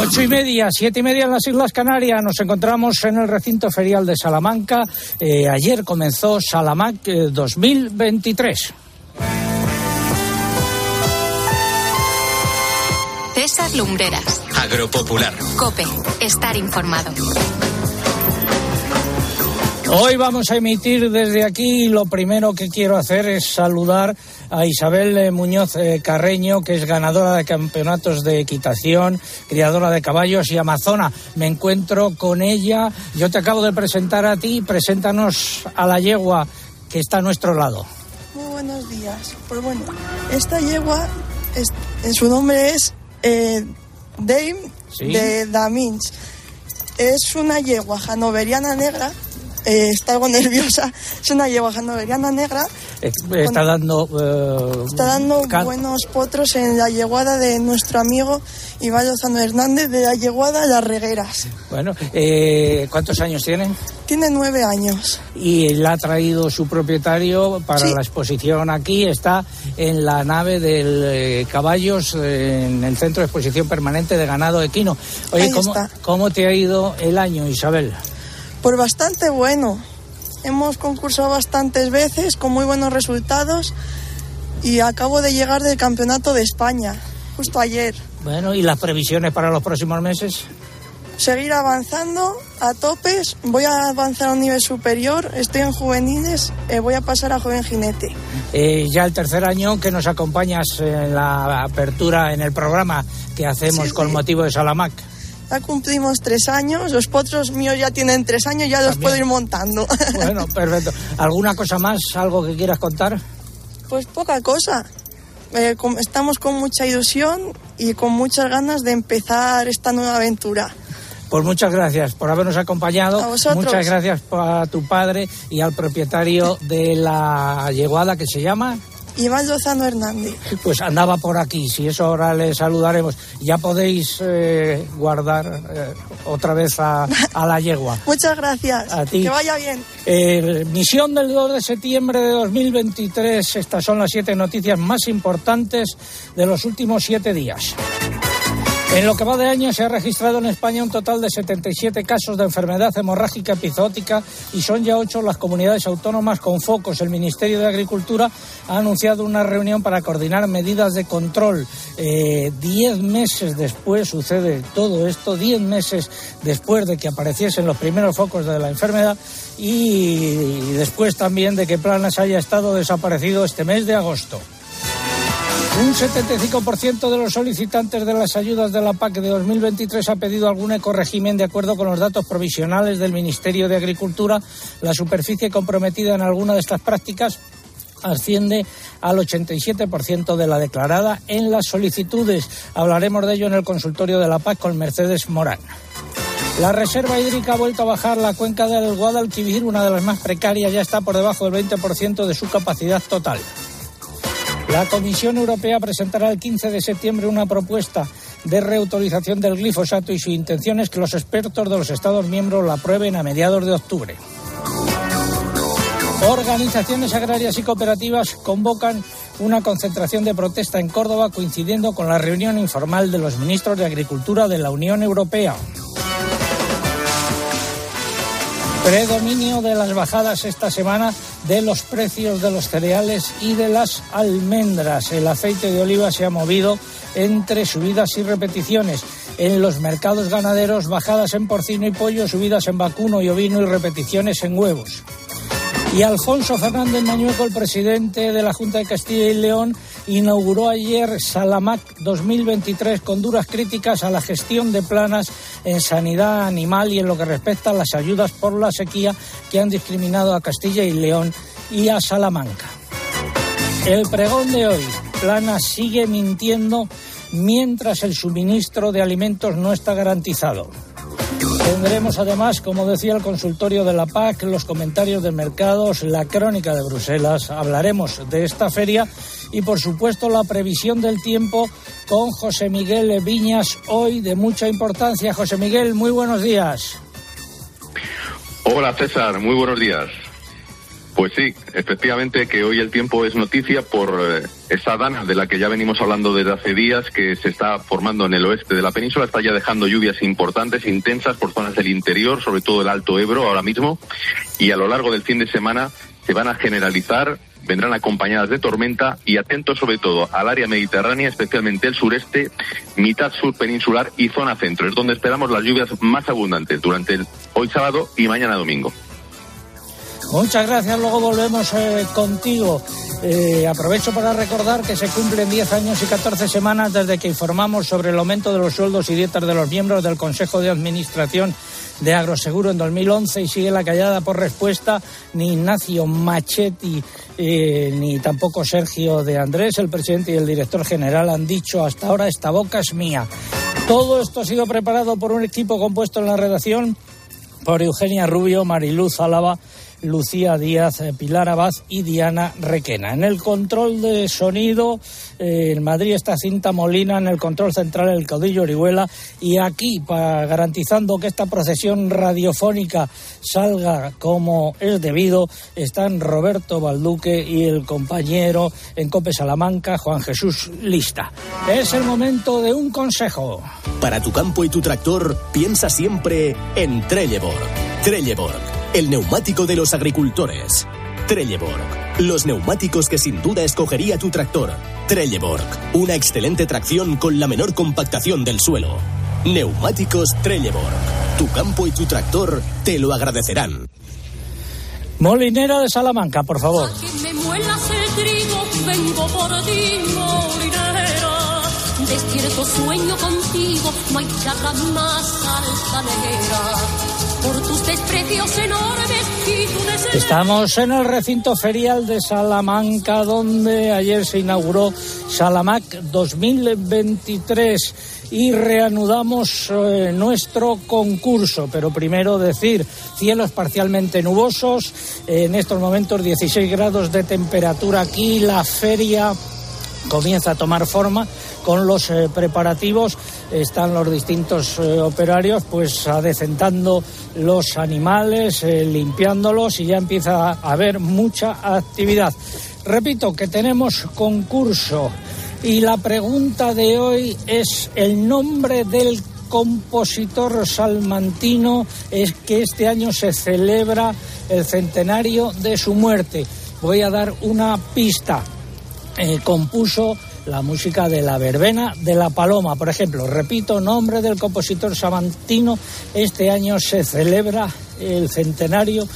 Ocho y media, siete y media en las Islas Canarias. Nos encontramos en el recinto ferial de Salamanca. Eh, ayer comenzó Salamanca 2023. César Lumbreras. Agropopular. Cope. Estar informado. Hoy vamos a emitir desde aquí y lo primero que quiero hacer es saludar a Isabel eh, Muñoz eh, Carreño, que es ganadora de campeonatos de equitación, criadora de caballos y amazona. Me encuentro con ella. Yo te acabo de presentar a ti. Preséntanos a la yegua que está a nuestro lado. Muy buenos días. Pues bueno, esta yegua, es, en su nombre es eh, Dame Sí. de Damins. Es una yegua hanoveriana negra. Eh, está algo nerviosa. Es una yegua hanoveriana negra. Eh, Está dando. eh, Está dando buenos potros en la yeguada de nuestro amigo Iván Lozano Hernández de la yeguada Las Regueras. Bueno, eh, ¿cuántos años tiene? Tiene nueve años. y la ha traído su propietario para Sí. la exposición aquí. Está en la nave del eh, Caballos, eh, en el Centro de Exposición Permanente de Ganado Equino. Oye, ¿cómo. ¿cómo te ha ido el año, Isabel? Pues bastante bueno. Hemos concursado bastantes veces con muy buenos resultados y acabo de llegar del Campeonato de España, justo ayer. Bueno, ¿y las previsiones para los próximos meses? Seguir avanzando a topes, voy a avanzar a un nivel superior, estoy en juveniles, eh, voy a pasar a joven jinete. Eh, ya el tercer año que nos acompañas en la apertura en el programa que hacemos Sí, con sí. motivo de Salamac. Ya cumplimos tres años, los potros míos ya tienen tres años, ya los También. puedo ir montando. Bueno, perfecto. ¿Alguna cosa más, algo que quieras contar? Pues poca cosa. Eh, estamos con mucha ilusión y con muchas ganas de empezar esta nueva aventura. Pues muchas gracias por habernos acompañado. A. Muchas gracias a tu padre y al propietario de la yeguada que se llama. Iván Lozano Hernández. Pues andaba por aquí, si eso ahora le saludaremos. Ya podéis eh, guardar eh, otra vez a, a la yegua. Muchas gracias. A ti. Que vaya bien. Eh, misión del 2 de septiembre de 2023. Estas son las siete noticias más importantes de los últimos siete días. En lo que va de año se ha registrado en España un total de 77 casos de enfermedad hemorrágica epizootica y son ya ocho las comunidades autónomas con focos. El Ministerio de Agricultura ha anunciado una reunión para coordinar medidas de control. Eh, diez meses después sucede todo esto, diez meses después de que apareciesen los primeros focos de la enfermedad y después también de que Planas haya estado desaparecido este mes de agosto. Un 75% de los solicitantes de las ayudas de la PAC de 2023 ha pedido algún ecoregimen de acuerdo con los datos provisionales del Ministerio de Agricultura. La superficie comprometida en alguna de estas prácticas asciende al 87% de la declarada en las solicitudes. Hablaremos de ello en el consultorio de la PAC con Mercedes Morán. La reserva hídrica ha vuelto a bajar. La cuenca del Guadalquivir, una de las más precarias, ya está por debajo del 20% de su capacidad total. La Comisión Europea presentará el 15 de septiembre una propuesta de reautorización del glifosato y su intención es que los expertos de los Estados miembros la aprueben a mediados de octubre. Organizaciones agrarias y cooperativas convocan una concentración de protesta en Córdoba coincidiendo con la reunión informal de los ministros de Agricultura de la Unión Europea. Predominio de las bajadas esta semana de los precios de los cereales y de las almendras. El aceite de oliva se ha movido entre subidas y repeticiones. En los mercados ganaderos, bajadas en porcino y pollo, subidas en vacuno y ovino y repeticiones en huevos. Y Alfonso Fernández Mañueco, el presidente de la Junta de Castilla y León, inauguró ayer Salamac 2023 con duras críticas a la gestión de planas en sanidad animal y en lo que respecta a las ayudas por la sequía que han discriminado a Castilla y León y a Salamanca. El pregón de hoy, Planas sigue mintiendo mientras el suministro de alimentos no está garantizado. Tendremos además, como decía el consultorio de la PAC, los comentarios de mercados, la crónica de Bruselas, hablaremos de esta feria y por supuesto la previsión del tiempo con José Miguel Viñas, hoy de mucha importancia. José Miguel, muy buenos días. Hola César, muy buenos días. Pues sí, efectivamente que hoy el tiempo es noticia por eh, esa dana de la que ya venimos hablando desde hace días, que se está formando en el oeste de la península, está ya dejando lluvias importantes, intensas por zonas del interior, sobre todo el Alto Ebro ahora mismo, y a lo largo del fin de semana se van a generalizar, vendrán acompañadas de tormenta y atentos sobre todo al área mediterránea, especialmente el sureste, mitad sur peninsular y zona centro. Es donde esperamos las lluvias más abundantes durante el, hoy sábado y mañana domingo. Muchas gracias, luego volvemos eh, contigo. Eh, aprovecho para recordar que se cumplen 10 años y 14 semanas desde que informamos sobre el aumento de los sueldos y dietas de los miembros del Consejo de Administración de Agroseguro en 2011 y sigue la callada por respuesta ni Ignacio Machetti eh, ni tampoco Sergio de Andrés, el presidente y el director general han dicho hasta ahora esta boca es mía. Todo esto ha sido preparado por un equipo compuesto en la redacción por Eugenia Rubio, Mariluz Álava, Lucía Díaz, eh, Pilar Abad y Diana Requena. En el control de sonido, eh, en Madrid está Cinta Molina, en el control central el caudillo Orihuela y aquí, para, garantizando que esta procesión radiofónica salga como es debido, están Roberto Balduque y el compañero en Cope Salamanca, Juan Jesús Lista. Es el momento de un consejo. Para tu campo y tu tractor, piensa siempre en Trelleborg. Trelleborg el neumático de los agricultores. Trelleborg. Los neumáticos que sin duda escogería tu tractor. Trelleborg. Una excelente tracción con la menor compactación del suelo. Neumáticos Trelleborg. Tu campo y tu tractor te lo agradecerán. Molinera de Salamanca, por favor. me muelas el trigo, vengo por ti, molinera. Despierto sueño contigo, no hay charla más altanera Estamos en el recinto ferial de Salamanca, donde ayer se inauguró Salamac 2023 y reanudamos eh, nuestro concurso. Pero primero decir, cielos parcialmente nubosos, en estos momentos 16 grados de temperatura aquí, la feria comienza a tomar forma con los eh, preparativos están los distintos eh, operarios pues adecentando los animales, eh, limpiándolos y ya empieza a haber mucha actividad. Repito que tenemos concurso y la pregunta de hoy es el nombre del compositor salmantino es que este año se celebra el centenario de su muerte. Voy a dar una pista. compuso la música de la verbena de la paloma, por ejemplo. Repito, nombre del compositor samantino. Este año se celebra el centenario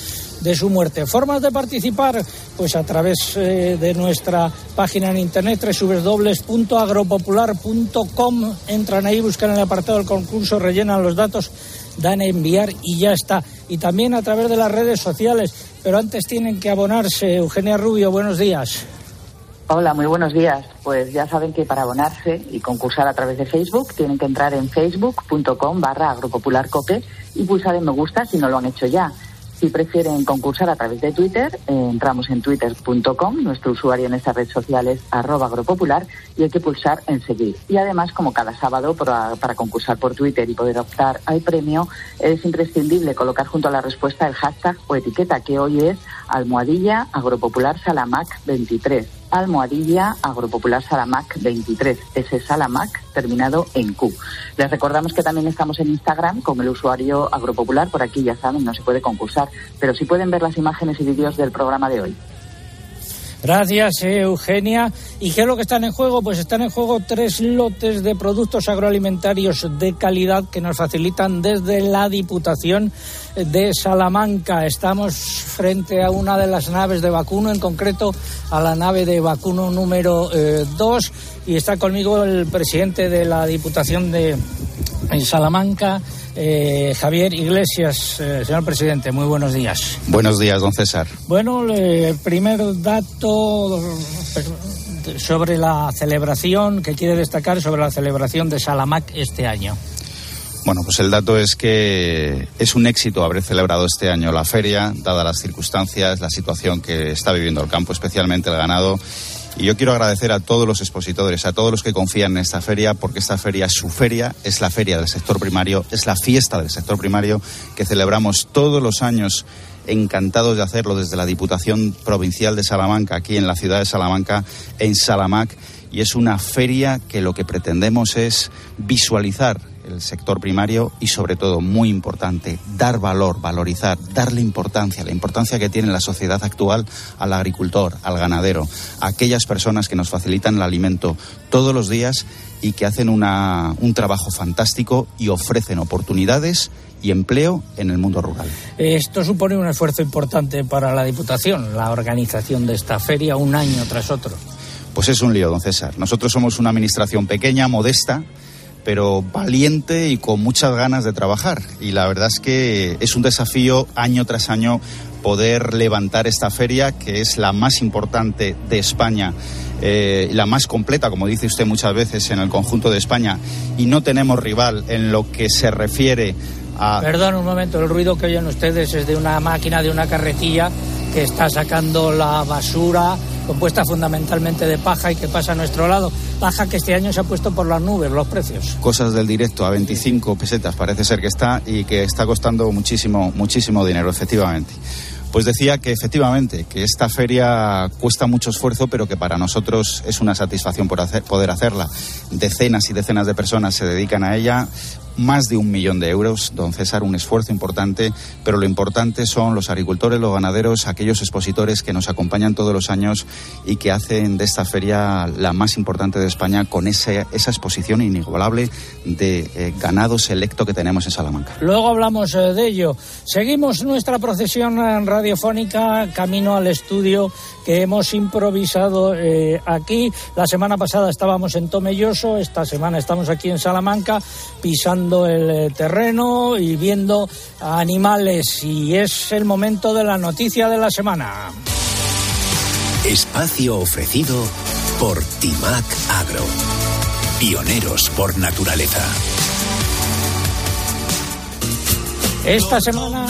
de su muerte. Formas de participar, pues a través eh, de nuestra página en internet www.agropopular.com. Entran ahí, buscan el apartado del concurso, rellenan los datos, dan a enviar y ya está. Y también a través de las redes sociales. Pero antes tienen que abonarse. Eugenia Rubio, buenos días. Hola, muy buenos días. Pues ya saben que para abonarse y concursar a través de Facebook tienen que entrar en facebook.com barra agropopularcope y pulsar en me gusta si no lo han hecho ya. Si prefieren concursar a través de Twitter, eh, entramos en twitter.com, nuestro usuario en esta red social es arroba agropopular y hay que pulsar en seguir. Y además, como cada sábado, para, para concursar por Twitter y poder optar al premio, es imprescindible colocar junto a la respuesta el hashtag o etiqueta que hoy es almohadilla agropopular salamac 23 Almohadilla Agropopular Salamac 23, ese Salamac terminado en Q. Les recordamos que también estamos en Instagram con el usuario Agropopular, por aquí ya saben, no se puede concursar, pero sí pueden ver las imágenes y vídeos del programa de hoy. Gracias, Eugenia. ¿Y qué es lo que están en juego? Pues están en juego tres lotes de productos agroalimentarios de calidad que nos facilitan desde la Diputación de Salamanca. Estamos frente a una de las naves de vacuno, en concreto a la nave de vacuno número 2. Eh, y está conmigo el presidente de la Diputación de Salamanca. Eh, Javier Iglesias, eh, señor presidente, muy buenos días. Buenos días, don César. Bueno, el primer dato sobre la celebración que quiere destacar sobre la celebración de Salamac este año. Bueno, pues el dato es que es un éxito haber celebrado este año la feria, dadas las circunstancias, la situación que está viviendo el campo, especialmente el ganado y yo quiero agradecer a todos los expositores, a todos los que confían en esta feria, porque esta feria es su feria, es la feria del sector primario, es la fiesta del sector primario que celebramos todos los años encantados de hacerlo desde la Diputación Provincial de Salamanca, aquí en la ciudad de Salamanca, en Salamac, y es una feria que lo que pretendemos es visualizar el sector primario y sobre todo, muy importante, dar valor, valorizar, darle importancia, la importancia que tiene la sociedad actual al agricultor, al ganadero, a aquellas personas que nos facilitan el alimento todos los días y que hacen una, un trabajo fantástico y ofrecen oportunidades y empleo en el mundo rural. Esto supone un esfuerzo importante para la Diputación, la organización de esta feria un año tras otro. Pues es un lío, don César. Nosotros somos una administración pequeña, modesta, pero valiente y con muchas ganas de trabajar. Y la verdad es que es un desafío año tras año poder levantar esta feria, que es la más importante de España. Eh, la más completa, como dice usted muchas veces, en el conjunto de España, y no tenemos rival en lo que se refiere a... Perdón un momento, el ruido que oyen ustedes es de una máquina, de una carretilla que está sacando la basura compuesta fundamentalmente de paja y que pasa a nuestro lado. Paja que este año se ha puesto por las nubes los precios. Cosas del directo a 25 pesetas parece ser que está y que está costando muchísimo, muchísimo dinero, efectivamente. Pues decía que efectivamente, que esta feria cuesta mucho esfuerzo, pero que para nosotros es una satisfacción por hacer, poder hacerla. Decenas y decenas de personas se dedican a ella, más de un millón de euros, don César, un esfuerzo importante, pero lo importante son los agricultores, los ganaderos, aquellos expositores que nos acompañan todos los años y que hacen de esta feria la más importante de España con ese, esa exposición inigualable de eh, ganado selecto que tenemos en Salamanca. Luego hablamos eh, de ello. Seguimos nuestra procesión radiofónica camino al estudio que hemos improvisado eh, aquí. La semana pasada estábamos en Tomelloso, esta semana estamos aquí en Salamanca pisando el eh, terreno y viendo animales y es el momento de la noticia de la semana. Espacio ofrecido por Timac Agro. Pioneros por naturaleza. Esta semana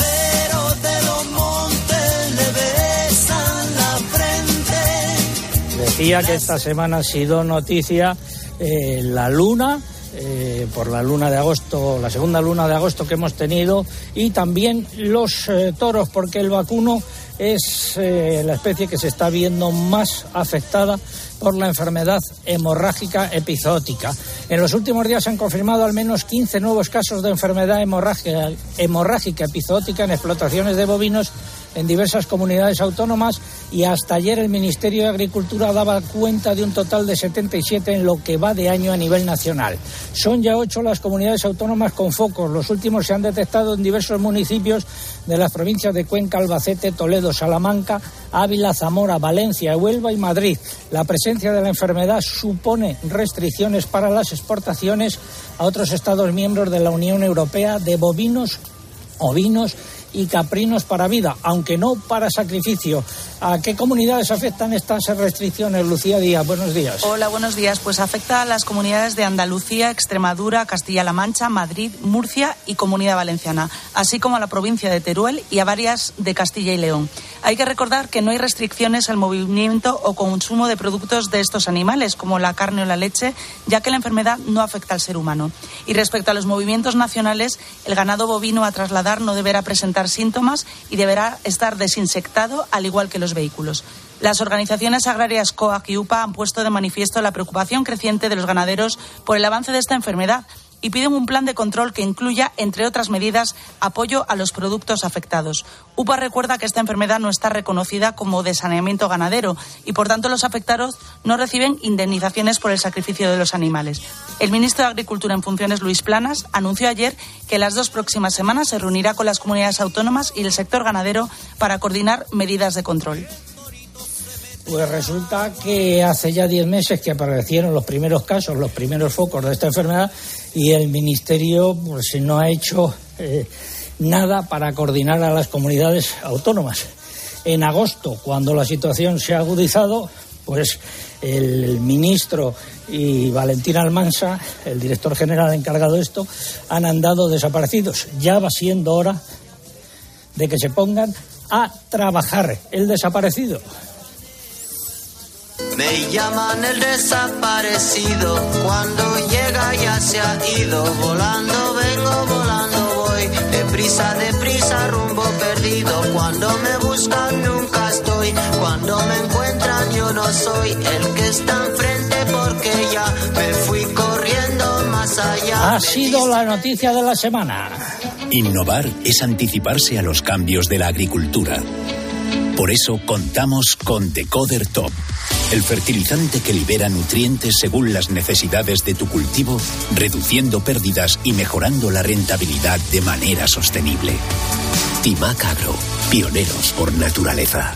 decía que esta semana ha sido noticia eh, la luna eh, por la luna de agosto, la segunda luna de agosto que hemos tenido, y también los eh, toros, porque el vacuno es eh, la especie que se está viendo más afectada por la enfermedad hemorrágica epizootica. En los últimos días se han confirmado al menos 15 nuevos casos de enfermedad hemorrágica, hemorrágica epizootica en explotaciones de bovinos en diversas comunidades autónomas y hasta ayer el Ministerio de Agricultura daba cuenta de un total de 77 en lo que va de año a nivel nacional. Son ya ocho las comunidades autónomas con focos. Los últimos se han detectado en diversos municipios de las provincias de Cuenca, Albacete, Toledo, Salamanca, Ávila, Zamora, Valencia, Huelva y Madrid. La presencia de la enfermedad supone restricciones para las exportaciones a otros Estados miembros de la Unión Europea de bovinos, ovinos y caprinos para vida, aunque no para sacrificio. ¿A qué comunidades afectan estas restricciones, Lucía Díaz? Buenos días. Hola, buenos días. Pues afecta a las comunidades de Andalucía, Extremadura, Castilla-La Mancha, Madrid, Murcia y Comunidad Valenciana, así como a la provincia de Teruel y a varias de Castilla y León. Hay que recordar que no hay restricciones al movimiento o consumo de productos de estos animales, como la carne o la leche, ya que la enfermedad no afecta al ser humano. Y respecto a los movimientos nacionales, el ganado bovino a trasladar no deberá presentar síntomas y deberá estar desinsectado, al igual que los vehículos. Las organizaciones agrarias COAC y UPA han puesto de manifiesto la preocupación creciente de los ganaderos por el avance de esta enfermedad y piden un plan de control que incluya, entre otras medidas, apoyo a los productos afectados. UPA recuerda que esta enfermedad no está reconocida como de saneamiento ganadero y, por tanto, los afectados no reciben indemnizaciones por el sacrificio de los animales. El ministro de Agricultura en funciones, Luis Planas, anunció ayer que las dos próximas semanas se reunirá con las comunidades autónomas y el sector ganadero para coordinar medidas de control. Pues resulta que hace ya diez meses que aparecieron los primeros casos, los primeros focos de esta enfermedad y el Ministerio pues, no ha hecho eh, nada para coordinar a las comunidades autónomas. En agosto, cuando la situación se ha agudizado, pues el ministro y Valentín Almansa, el director general encargado de esto, han andado desaparecidos. Ya va siendo hora de que se pongan a trabajar. El desaparecido me llaman el desaparecido, cuando llega ya se ha ido, volando vengo, volando voy, Deprisa, deprisa, rumbo perdido. Cuando me buscan nunca estoy. Cuando me encuentran yo no soy el que está enfrente porque ya me fui corriendo más allá. Ha sido la noticia de la semana. Innovar es anticiparse a los cambios de la agricultura. Por eso contamos con Decoder Top, el fertilizante que libera nutrientes según las necesidades de tu cultivo, reduciendo pérdidas y mejorando la rentabilidad de manera sostenible. Timac Agro, pioneros por naturaleza.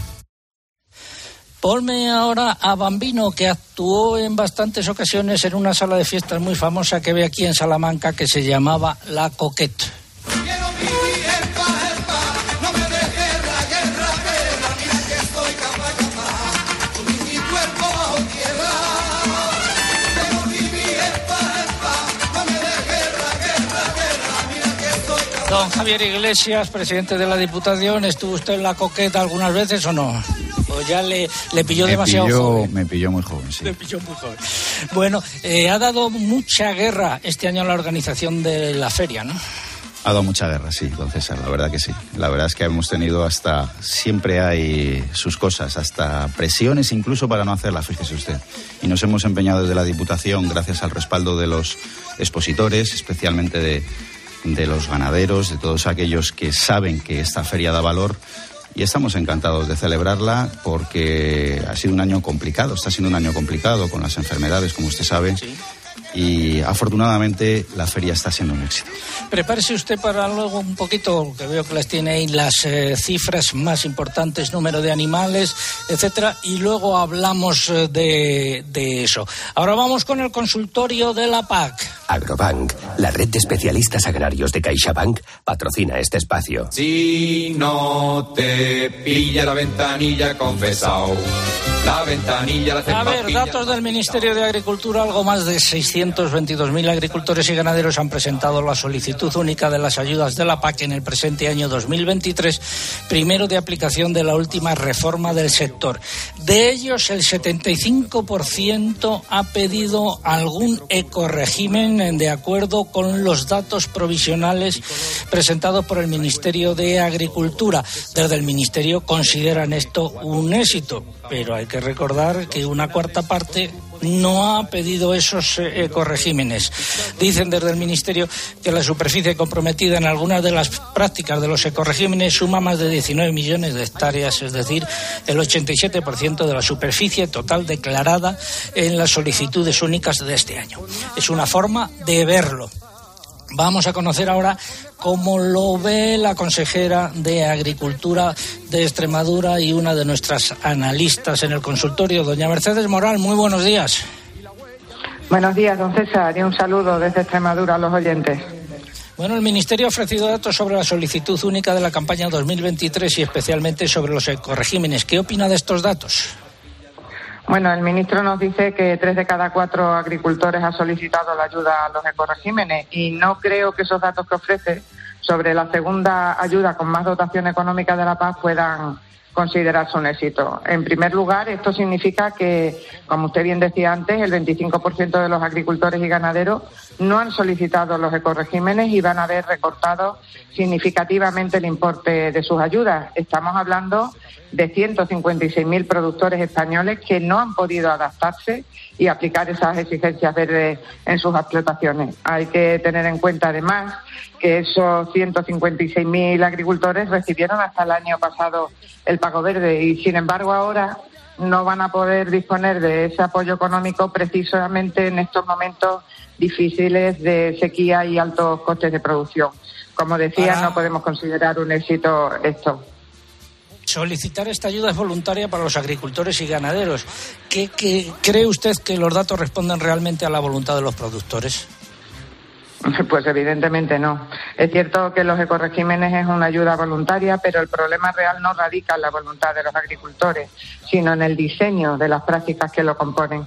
Ponme ahora a Bambino, que actuó en bastantes ocasiones en una sala de fiestas muy famosa que ve aquí en Salamanca que se llamaba La Coquette. Don Javier Iglesias, presidente de la Diputación, ¿estuvo usted en la coqueta algunas veces o no? ¿O ya le, le pilló Me demasiado pilló, joven? me pilló muy joven, sí. Le pilló muy joven. Bueno, eh, ha dado mucha guerra este año la organización de la feria, ¿no? Ha dado mucha guerra, sí, don César, la verdad que sí. La verdad es que hemos tenido hasta, siempre hay sus cosas, hasta presiones incluso para no hacerla, fíjese usted. Y nos hemos empeñado desde la Diputación, gracias al respaldo de los expositores, especialmente de, de los ganaderos, de todos aquellos que saben que esta feria da valor. Y estamos encantados de celebrarla porque ha sido un año complicado, está siendo un año complicado con las enfermedades, como usted sabe. Y afortunadamente la feria está siendo un éxito. Prepárese usted para luego un poquito, que veo que las tiene ahí las eh, cifras más importantes, número de animales, etcétera, y luego hablamos eh, de, de eso. Ahora vamos con el consultorio de la PAC. Agrobank, la red de especialistas agrarios de CaixaBank, patrocina este espacio. Si no te pilla la ventanilla confesao, la ventanilla la A ver, datos del Ministerio de Agricultura, algo más de 622.000 agricultores y ganaderos han presentado la solicitud única de las ayudas de la PAC en el presente año 2023, primero de aplicación de la última reforma del sector. De ellos, el 75% ha pedido algún ecoregimen de acuerdo con los datos provisionales presentados por el Ministerio de Agricultura. Desde el Ministerio consideran esto un éxito, pero hay que recordar que una cuarta parte no ha pedido esos eh, ecoregímenes. Dicen desde el Ministerio que la superficie comprometida en algunas de las prácticas de los ecoregímenes suma más de 19 millones de hectáreas, es decir, el 87% de la superficie total declarada en las solicitudes únicas de este año. Es una forma de verlo. Vamos a conocer ahora cómo lo ve la consejera de Agricultura de Extremadura y una de nuestras analistas en el consultorio, doña Mercedes Moral. Muy buenos días. Buenos días, don César, y un saludo desde Extremadura a los oyentes. Bueno, el Ministerio ha ofrecido datos sobre la solicitud única de la campaña 2023 y especialmente sobre los ecoregímenes. ¿Qué opina de estos datos? Bueno, el ministro nos dice que tres de cada cuatro agricultores ha solicitado la ayuda a los ecoregímenes y no creo que esos datos que ofrece sobre la segunda ayuda con más dotación económica de la paz puedan considerarse un éxito. En primer lugar, esto significa que, como usted bien decía antes, el 25% de los agricultores y ganaderos no han solicitado los ecoregímenes y van a ver recortado significativamente el importe de sus ayudas. Estamos hablando de 156.000 productores españoles que no han podido adaptarse y aplicar esas exigencias verdes en sus explotaciones. Hay que tener en cuenta, además, que esos 156.000 agricultores recibieron hasta el año pasado el pago verde y, sin embargo, ahora no van a poder disponer de ese apoyo económico precisamente en estos momentos difíciles de sequía y altos costes de producción. Como decía, Para- no podemos considerar un éxito esto. Solicitar esta ayuda es voluntaria para los agricultores y ganaderos. ¿Qué, qué- cree usted que los datos responden realmente a la voluntad de los productores? Pues evidentemente no. Es cierto que los ecoregímenes es una ayuda voluntaria, pero el problema real no radica en la voluntad de los agricultores, sino en el diseño de las prácticas que lo componen.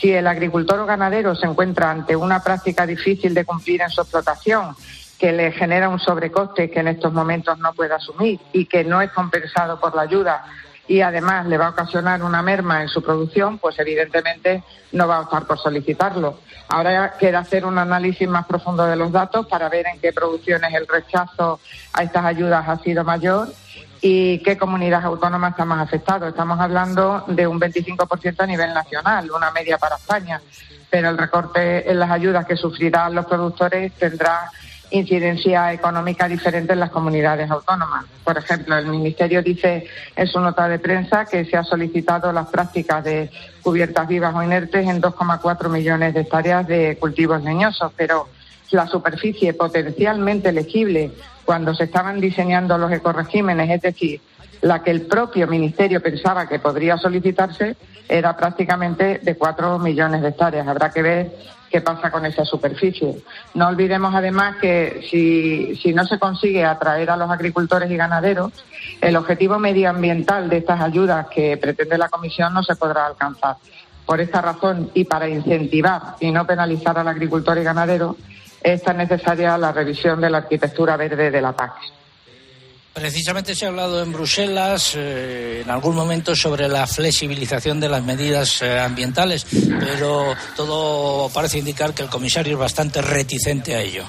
Si el agricultor o ganadero se encuentra ante una práctica difícil de cumplir en su explotación, que le genera un sobrecoste que en estos momentos no puede asumir y que no es compensado por la ayuda, y además le va a ocasionar una merma en su producción, pues evidentemente no va a optar por solicitarlo. Ahora queda hacer un análisis más profundo de los datos para ver en qué producciones el rechazo a estas ayudas ha sido mayor y qué comunidades autónomas están más afectadas. Estamos hablando de un 25% a nivel nacional, una media para España, pero el recorte en las ayudas que sufrirán los productores tendrá incidencia económica diferente en las comunidades autónomas. Por ejemplo, el Ministerio dice en su nota de prensa que se ha solicitado las prácticas de cubiertas vivas o inertes en 2,4 millones de hectáreas de cultivos leñosos, pero la superficie potencialmente elegible cuando se estaban diseñando los ecoregímenes, es decir, la que el propio Ministerio pensaba que podría solicitarse, era prácticamente de 4 millones de hectáreas. Habrá que ver qué pasa con esa superficie. No olvidemos además que si, si no se consigue atraer a los agricultores y ganaderos, el objetivo medioambiental de estas ayudas que pretende la Comisión no se podrá alcanzar. Por esta razón y para incentivar y no penalizar al agricultor y ganadero, es tan necesaria la revisión de la arquitectura verde de la PAC. Precisamente se ha hablado en Bruselas eh, en algún momento sobre la flexibilización de las medidas eh, ambientales, pero todo parece indicar que el comisario es bastante reticente a ello.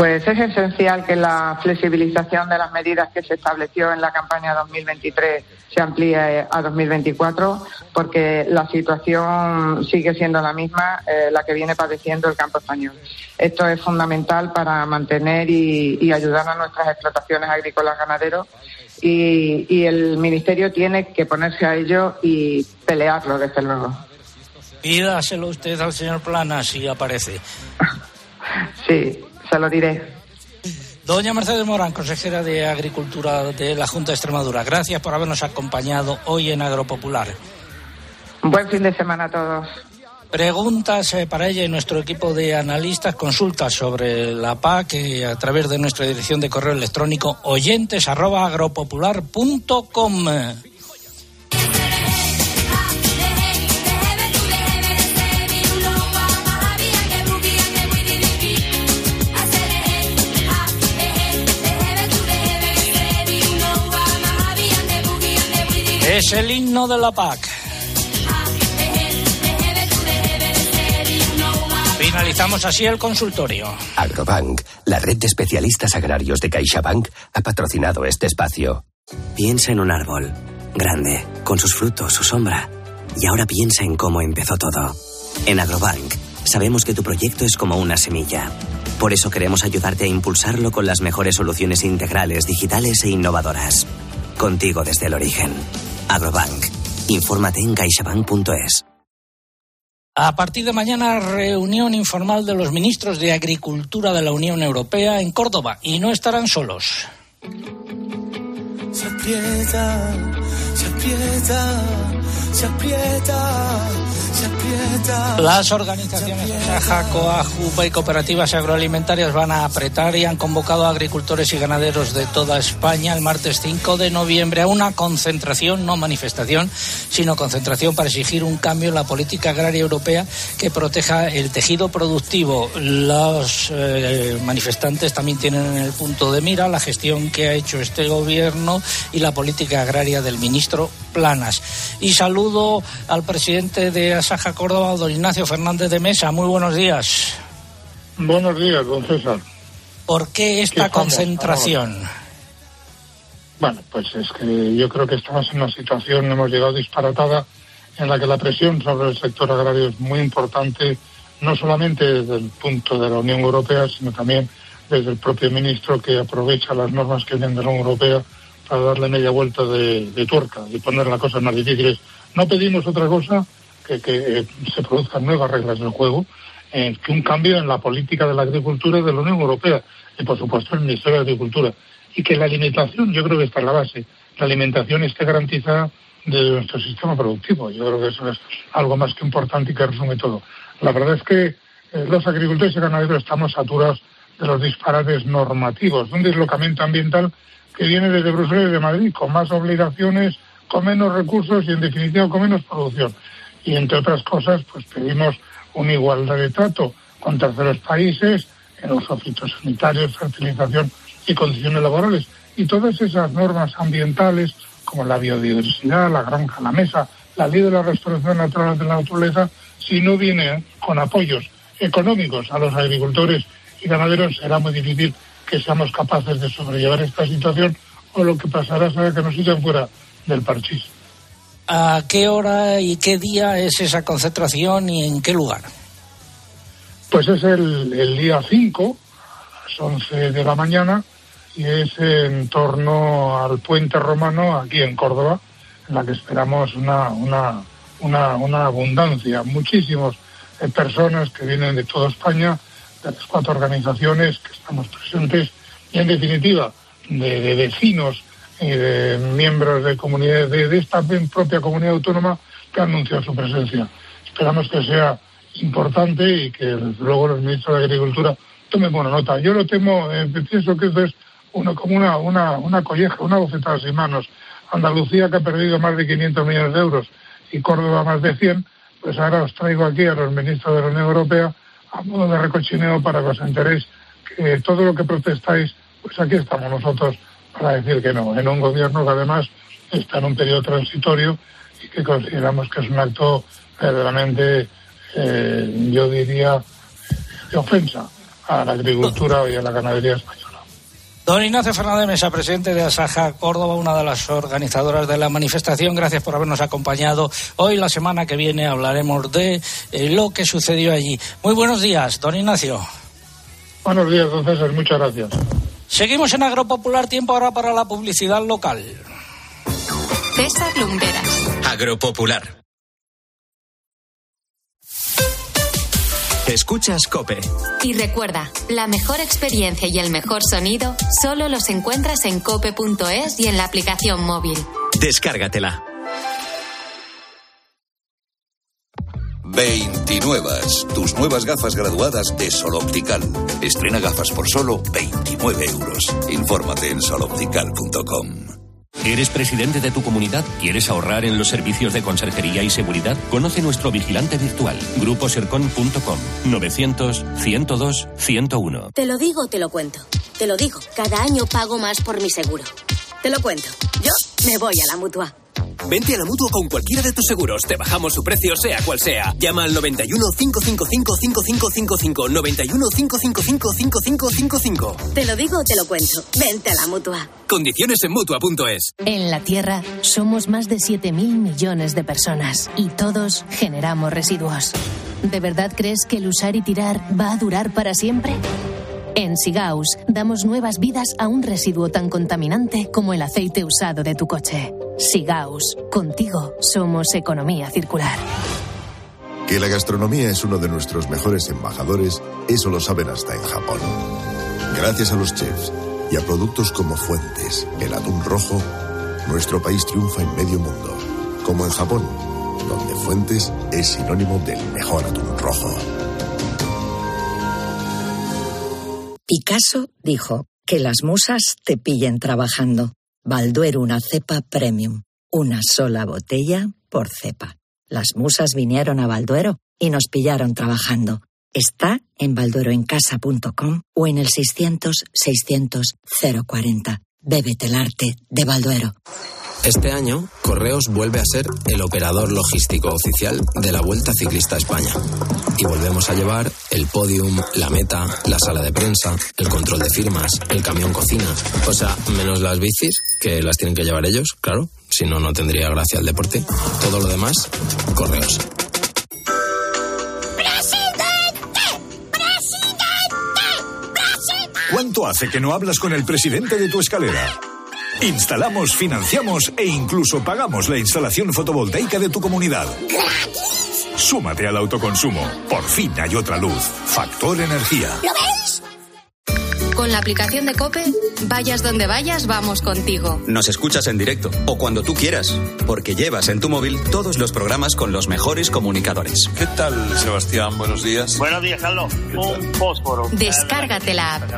Pues es esencial que la flexibilización de las medidas que se estableció en la campaña 2023 se amplíe a 2024, porque la situación sigue siendo la misma, eh, la que viene padeciendo el campo español. Esto es fundamental para mantener y, ayudar a nuestras explotaciones agrícolas ganaderos y, y, el Ministerio tiene que ponerse a ello y pelearlo, desde luego. Pídaselo usted al señor Plana si aparece. sí, se lo diré. Doña Mercedes Morán, consejera de Agricultura de la Junta de Extremadura, gracias por habernos acompañado hoy en Agropopular. Buen fin de semana a todos. Preguntas eh, para ella y nuestro equipo de analistas, consultas sobre la PAC eh, a través de nuestra dirección de correo electrónico oyentes Es el himno de la PAC. Finalizamos así el consultorio. Agrobank, la red de especialistas agrarios de CaixaBank, ha patrocinado este espacio. Piensa en un árbol, grande, con sus frutos, su sombra. Y ahora piensa en cómo empezó todo. En Agrobank, sabemos que tu proyecto es como una semilla. Por eso queremos ayudarte a impulsarlo con las mejores soluciones integrales, digitales e innovadoras. Contigo desde el origen. Agrobank. Infórmate en caixabank.es. A partir de mañana, reunión informal de los ministros de Agricultura de la Unión Europea en Córdoba y no estarán solos. Se aprieta, se aprieta, se aprieta las organizaciones Asaja, COA, JUPA y cooperativas agroalimentarias van a apretar y han convocado a agricultores y ganaderos de toda España el martes 5 de noviembre a una concentración, no manifestación, sino concentración para exigir un cambio en la política agraria europea que proteja el tejido productivo. Los eh, manifestantes también tienen en el punto de mira la gestión que ha hecho este gobierno y la política agraria del ministro Planas. Y saludo al presidente de Asaja Saja Córdoba, don Ignacio Fernández de Mesa. Muy buenos días. Buenos días, don César. ¿Por qué esta concentración? Bueno, pues es que yo creo que estamos en una situación, hemos llegado disparatada, en la que la presión sobre el sector agrario es muy importante, no solamente desde el punto de la Unión Europea, sino también desde el propio ministro que aprovecha las normas que vienen de la Unión Europea para darle media vuelta de, de tuerca y poner las cosas más difíciles. No pedimos otra cosa que, eh, se produzcan nuevas reglas del juego, que un cambio en la política de la agricultura de la Unión Europea y, por supuesto, el Ministerio de Agricultura. Y que la alimentación, yo creo que está en la base, la alimentación esté garantizada de nuestro sistema productivo. Yo creo que eso es algo más que importante y que resume todo. La verdad es que eh, los agricultores y ganaderos estamos saturados de los disparates normativos, un deslocamiento ambiental que viene desde Bruselas y de Madrid, con más obligaciones, con menos recursos y, en definitiva, con menos producción y entre otras cosas pues pedimos una igualdad de trato con terceros países en los fitosanitarios, fertilización y condiciones laborales. Y todas esas normas ambientales, como la biodiversidad, la granja, la mesa, la ley de la restauración natural de la naturaleza, si no viene con apoyos económicos a los agricultores y ganaderos, será muy difícil que seamos capaces de sobrellevar esta situación o lo que pasará será que nos sigan fuera del parchís. ¿A qué hora y qué día es esa concentración y en qué lugar? Pues es el, el día 5, a las 11 de la mañana, y es en torno al puente romano aquí en Córdoba, en la que esperamos una, una, una, una abundancia. Muchísimas eh, personas que vienen de toda España, de las cuatro organizaciones que estamos presentes, y en definitiva de, vecinos y de miembros de comunidades de, de esta propia comunidad autónoma que han anunciado su presencia. Esperamos que sea importante y que luego los ministros de Agricultura tomen buena nota. Yo lo temo, eh, pienso que esto es uno, como una, una, una colleja, una bofetada sin manos. Andalucía, que ha perdido más de 500 millones de euros, y Córdoba más de 100, pues ahora os traigo aquí a los ministros de la Unión Europea a modo de recochineo para que os enteréis que todo lo que protestáis, pues aquí estamos nosotros para decir que no, en un gobierno que además está en un periodo transitorio y que consideramos que es un acto verdaderamente, eh, yo diría, de ofensa a la agricultura y a la ganadería española. Don Ignacio Fernández Mesa, presidente de Asaja Córdoba, una de las organizadoras de la manifestación, gracias por habernos acompañado. Hoy, la semana que viene, hablaremos de eh, lo que sucedió allí. Muy buenos días, don Ignacio. Buenos días, don César, muchas gracias. Seguimos en Agropopular, tiempo ahora para la publicidad local. César Lumberas. Agropopular. Escuchas Cope. Y recuerda, la mejor experiencia y el mejor sonido solo los encuentras en cope.es y en la aplicación móvil. Descárgatela. 29. Tus nuevas gafas graduadas de Sol Optical. Estrena gafas por solo 29 euros. Infórmate en soloptical.com. ¿Eres presidente de tu comunidad? ¿Quieres ahorrar en los servicios de conserjería y seguridad? Conoce nuestro vigilante virtual, gruposercon.com, 900-102-101. Te lo digo, te lo cuento. Te lo digo, cada año pago más por mi seguro. Te lo cuento. Yo me voy a la mutua. Vente a la mutua con cualquiera de tus seguros. Te bajamos su precio, sea cual sea. Llama al 91 555 5555. 91 555 5555. Te lo digo, te lo cuento. Vente a la mutua. Condiciones en mutua.es. En la Tierra somos más de 7.000 millones de personas y todos generamos residuos. ¿De verdad crees que el usar y tirar va a durar para siempre? En Sigaus damos nuevas vidas a un residuo tan contaminante como el aceite usado de tu coche. Sigaus, contigo somos economía circular. Que la gastronomía es uno de nuestros mejores embajadores, eso lo saben hasta en Japón. Gracias a los chefs y a productos como Fuentes, el atún rojo, nuestro país triunfa en medio mundo, como en Japón, donde Fuentes es sinónimo del mejor atún rojo. Picasso dijo que las musas te pillen trabajando. Balduero una cepa premium, una sola botella por cepa. Las musas vinieron a Balduero y nos pillaron trabajando. Está en baldueroencasa.com o en el 600 600 040. Bébete el arte de Balduero. Este año, Correos vuelve a ser el operador logístico oficial de la Vuelta Ciclista a España. Y volvemos a llevar el podium, la meta, la sala de prensa, el control de firmas, el camión cocina. O sea, menos las bicis, que las tienen que llevar ellos, claro. Si no, no tendría gracia el deporte. Todo lo demás, Correos. ¿Cuánto hace que no hablas con el presidente de tu escalera? Instalamos, financiamos e incluso pagamos la instalación fotovoltaica de tu comunidad. Súmate al autoconsumo. Por fin hay otra luz. Factor Energía. ¿Lo ves? Con la aplicación de Cope, vayas donde vayas, vamos contigo. Nos escuchas en directo o cuando tú quieras, porque llevas en tu móvil todos los programas con los mejores comunicadores. ¿Qué tal, Sebastián? Buenos días. Buenos días, Carlos. Un fósforo. Descárgate la app.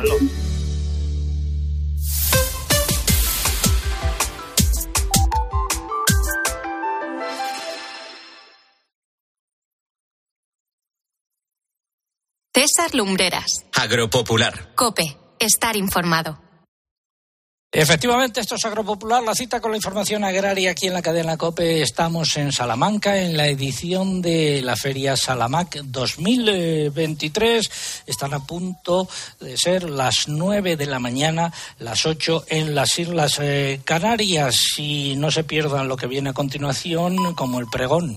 César Lumbreras. Agropopular. Cope. Estar informado. Efectivamente, esto es Agropopular, la cita con la información agraria aquí en la cadena COPE. Estamos en Salamanca en la edición de la Feria Salamac 2023. Están a punto de ser las nueve de la mañana, las ocho en las Islas eh, Canarias. Y no se pierdan lo que viene a continuación, como el pregón